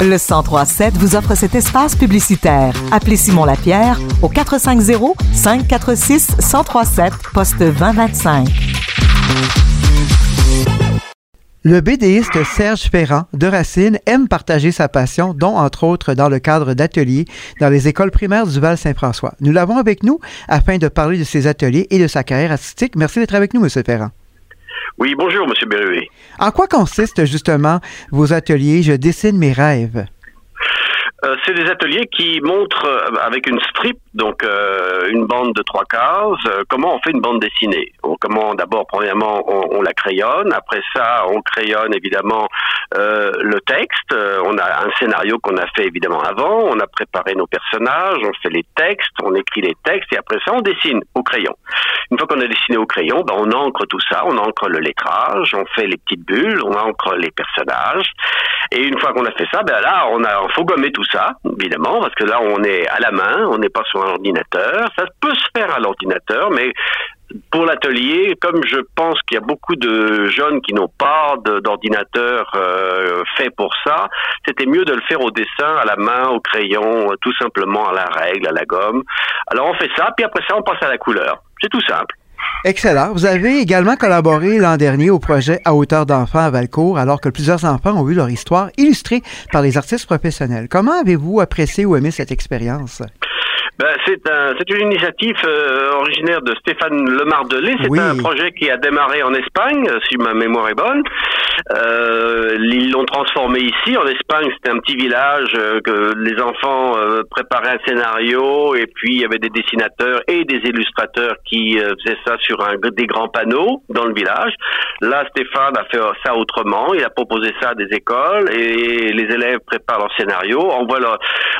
Le 1037 vous offre cet espace publicitaire. Appelez Simon Lapierre au 450 546 1037 poste 2025. Le BDiste Serge Ferrand de Racine aime partager sa passion, dont entre autres dans le cadre d'ateliers dans les écoles primaires du Val-Saint-François. Nous l'avons avec nous afin de parler de ses ateliers et de sa carrière artistique. Merci d'être avec nous, M. Ferrand. Oui, bonjour, M. Berruet. En quoi consistent justement vos ateliers? Je dessine mes rêves? Euh, c'est des ateliers qui montrent euh, avec une strip, donc euh, une bande de trois cases, comment on fait une bande dessinée? comment d'abord, premièrement, on, la crayonne. Après ça, on crayonne évidemment le texte. On a un scénario qu'on a fait évidemment avant. On a préparé nos personnages, on fait les textes, on écrit les textes et après ça, on dessine au crayon. Une fois qu'on a dessiné au crayon, ben, on encre tout ça, on encre le lettrage, on fait les petites bulles, on encre les personnages. Et une fois qu'on a fait ça, ben là, on a, faut gommer tout ça, évidemment, parce que là, on est à la main, on n'est pas sur ordinateur. Ça peut se faire à l'ordinateur, mais pour l'atelier, comme je pense qu'il y a beaucoup de jeunes qui n'ont pas d'ordinateur euh, fait pour ça, c'était mieux de le faire au dessin, à la main, au crayon, tout simplement à la règle, à la gomme. Alors on fait ça, puis après ça on passe à la couleur. C'est tout simple. Excellent. Vous avez également collaboré l'an dernier au projet À hauteur d'enfants à Valcourt, alors que plusieurs enfants ont vu leur histoire illustrée par les artistes professionnels. Comment avez-vous apprécié ou aimé cette expérience? Ben, c'est un, c'est une initiative euh, originaire de Stéphane Lemardelet. C'est un projet qui a démarré en Espagne, si ma mémoire est bonne. Euh, ils l'ont transformé ici. En Espagne, c'était un petit village euh, que les enfants euh, préparaient un scénario et puis il y avait des dessinateurs et des illustrateurs qui faisaient ça sur un, des grands panneaux dans le village. Là, Stéphane a fait ça autrement. Il a proposé ça à des écoles et les élèves préparent leur scénario. On voit leur,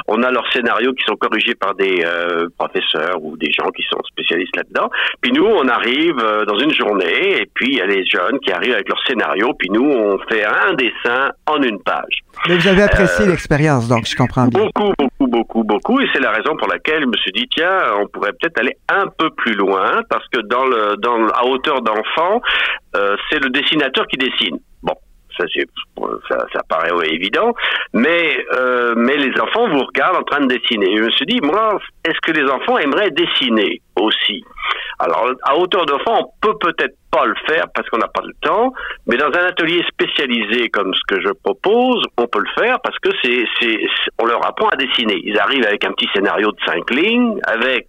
on a leurs scénarios qui sont corrigés par des euh, professeurs ou des gens qui sont spécialistes là-dedans. Puis nous, on arrive euh, dans une journée et puis il y a les jeunes qui arrivent avec leur scénario. Puis nous, on fait un dessin en une page. Mais vous avez apprécié euh, l'expérience, donc je comprends bien. Beaucoup, beaucoup, beaucoup, beaucoup. Et c'est la raison pour laquelle je me suis dit, tiens, on pourrait peut-être aller un peu plus loin parce que dans le, dans, à hauteur d'enfant, c'est le dessinateur qui dessine. Bon, ça, ça, ça paraît évident, mais euh, enfants vous regardent en train de dessiner. je me suis dit, moi, est-ce que les enfants aimeraient dessiner aussi? Alors, à hauteur d'enfant, on peut peut-être pas le faire parce qu'on n'a pas le temps, mais dans un atelier spécialisé comme ce que je propose, on peut le faire parce que c'est on leur apprend à dessiner. Ils arrivent avec un petit scénario de cinq lignes, avec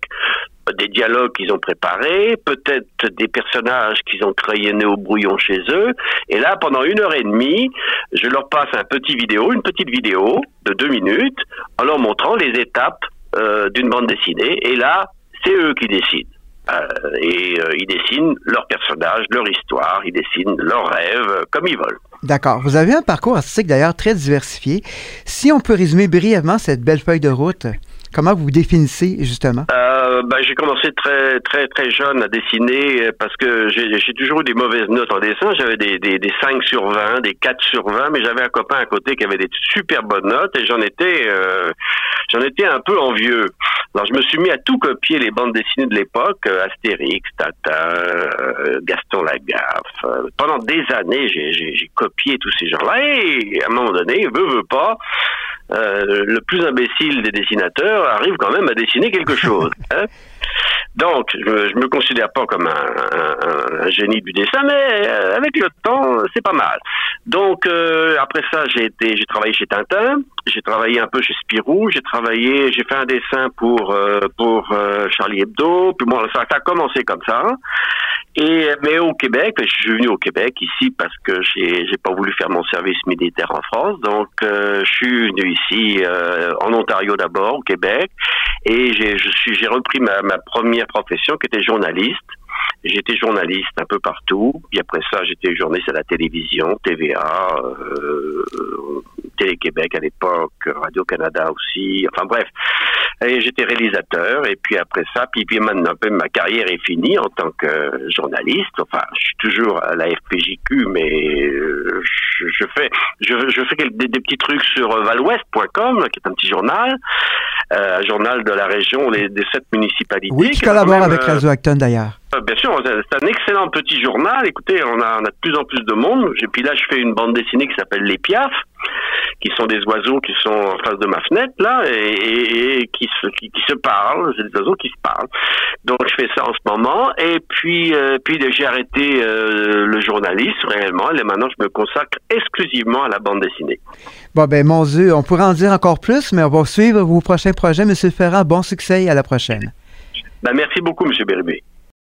des dialogues qu'ils ont préparés, peut-être des personnages qu'ils ont crayonnés au brouillon chez eux. Et là, pendant une heure et demie, je leur passe un petit vidéo, une petite vidéo de deux minutes, en leur montrant les étapes euh, d'une bande dessinée. Et là, c'est eux qui décident. Euh, et euh, ils dessinent leurs personnages, leur histoire, ils dessinent leurs rêves comme ils veulent. D'accord. Vous avez un parcours artistique d'ailleurs très diversifié. Si on peut résumer brièvement cette belle feuille de route, Comment vous définissez justement? Euh, ben, J'ai commencé très très très jeune à dessiner parce que j'ai toujours eu des mauvaises notes en dessin. J'avais des, des, des, 5 sur 20, des 4 sur 20, mais j'avais un copain à côté qui avait des super bonnes notes et j'en étais euh, j'en étais un peu envieux. Alors je me suis mis à tout copier les bandes dessinées de l'époque, euh, Astérix, Tata, euh, Gaston Lagaffe. Euh, pendant des années, j'ai copié tous ces gens-là et à un moment donné, veut veut pas, euh, le plus imbécile des dessinateurs arrive quand même à dessiner quelque chose. Hein donc, je, je me considère pas comme un, un, génie du dessin, mais euh, avec le temps, c'est pas mal. Donc, euh, après ça, j'ai été, j'ai travaillé chez Tintin, j'ai travaillé un peu chez Spirou, j'ai travaillé, j'ai fait un dessin pour pour Charlie Hebdo, puis bon, ça, ça a commencé comme ça. Et mais au Québec, je suis venu au Québec ici parce que j'ai j'ai pas voulu faire mon service militaire en France, donc je suis venu ici euh, en Ontario d'abord, au Québec, et j'ai je suis j'ai repris ma, ma première profession qui était journaliste. J'étais journaliste un peu partout. Puis après ça, j'étais journaliste à la télévision, TVA, euh, Télé-Québec à l'époque, Radio-Canada aussi. Enfin bref, j'étais réalisateur. Et puis après ça, puis, puis maintenant, ma carrière est finie en tant que journaliste. Enfin, je suis toujours à la FPJQ, mais euh, je, fais, je, je fais des, des, petits trucs sur valouest.com, qui est un petit journal, euh, un journal de la région, des sept municipalités. Oui, qui collabore avec euh, Radio Acton d'ailleurs. bien sûr, c'est un excellent petit journal. Écoutez, on a, on a de plus en plus de monde. Et puis là, je fais une bande dessinée qui s'appelle Les Piafs, qui sont des oiseaux qui sont en face de ma fenêtre, là, et, qui, se, qui, se parlent. C'est des oiseaux qui se parlent. Donc, je fais ça en ce moment. Et puis, euh, puis j'ai arrêté euh, le journalisme, réellement. Et maintenant, je me consacre exclusivement à la bande dessinée. Bon, ben, mon Dieu, on pourrait en dire encore plus, mais on va suivre vos prochains projets. Monsieur Ferrand, bon succès et à la prochaine. Ben, merci beaucoup, M. Bérubé.